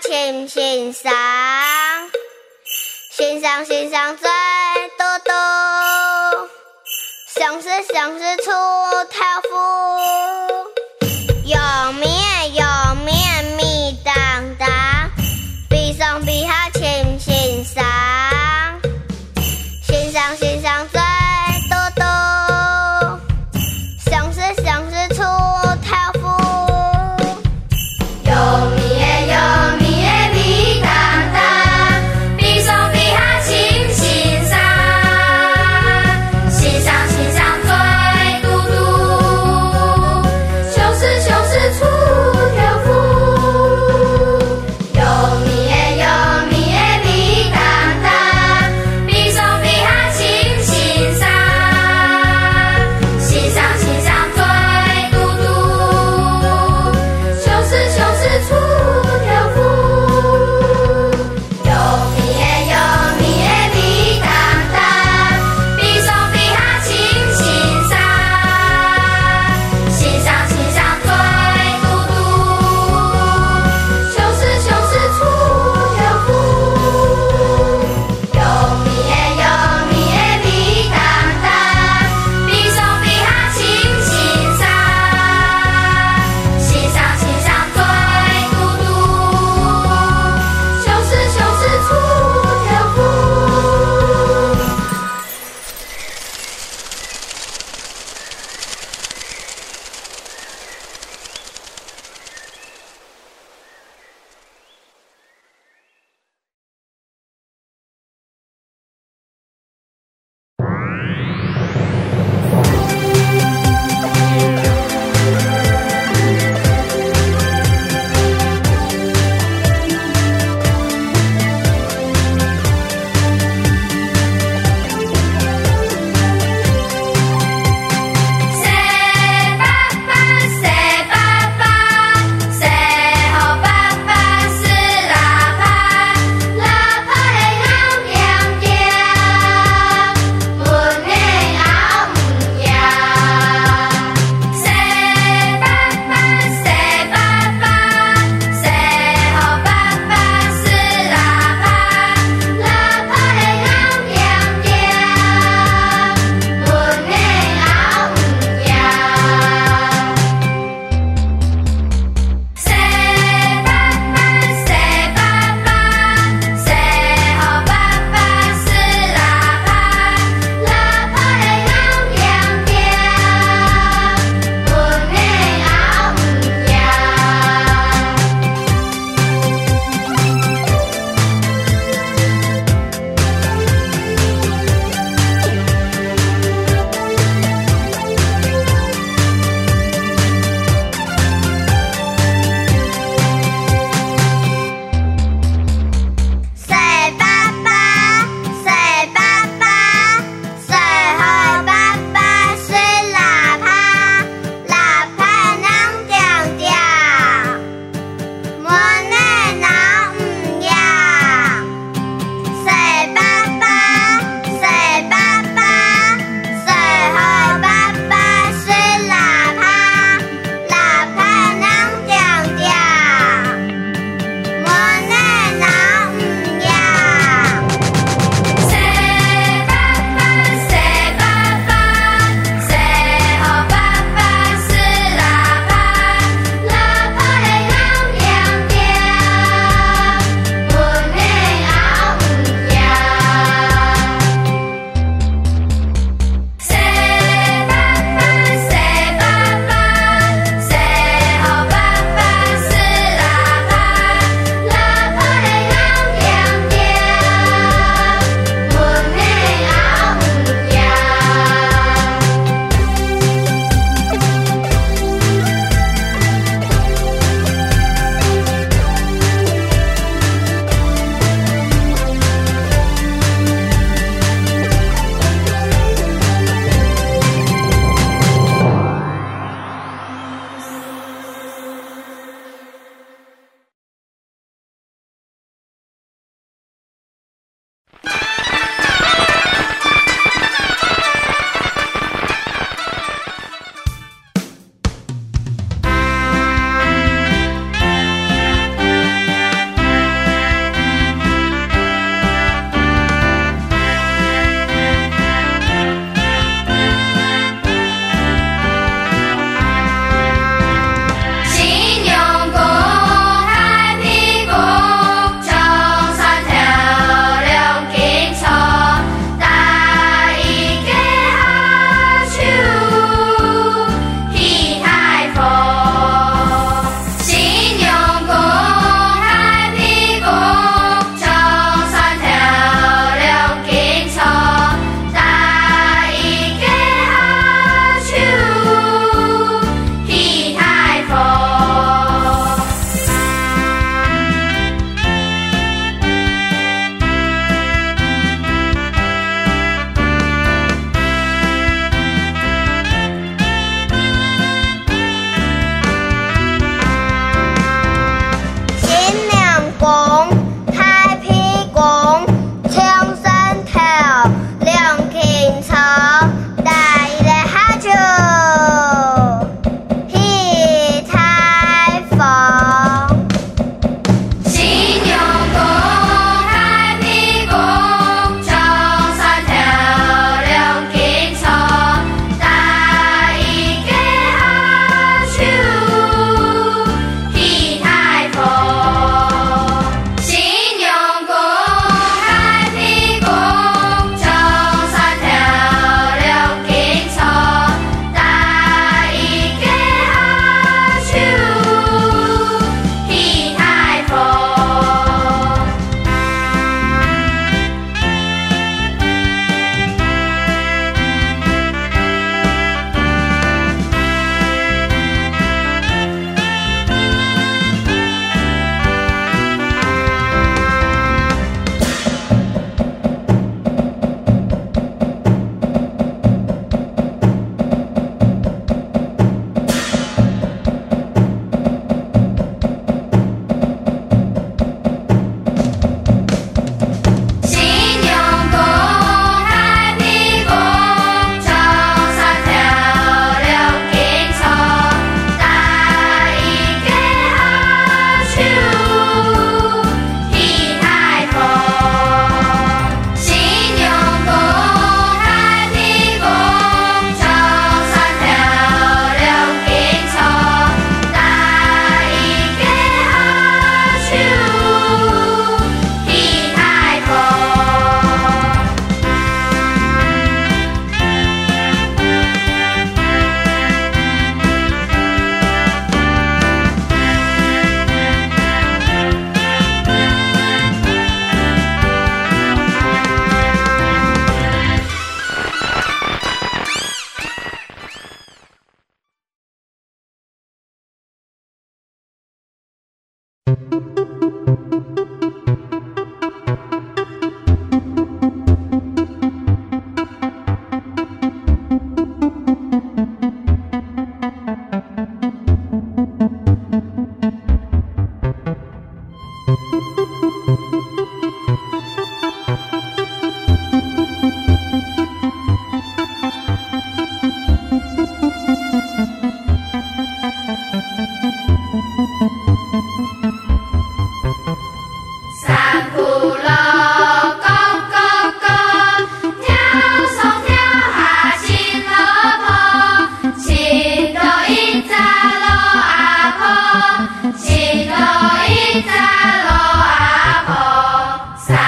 请欣赏欣赏欣赏最多多。想吃想吃出豆腐有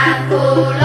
blanco.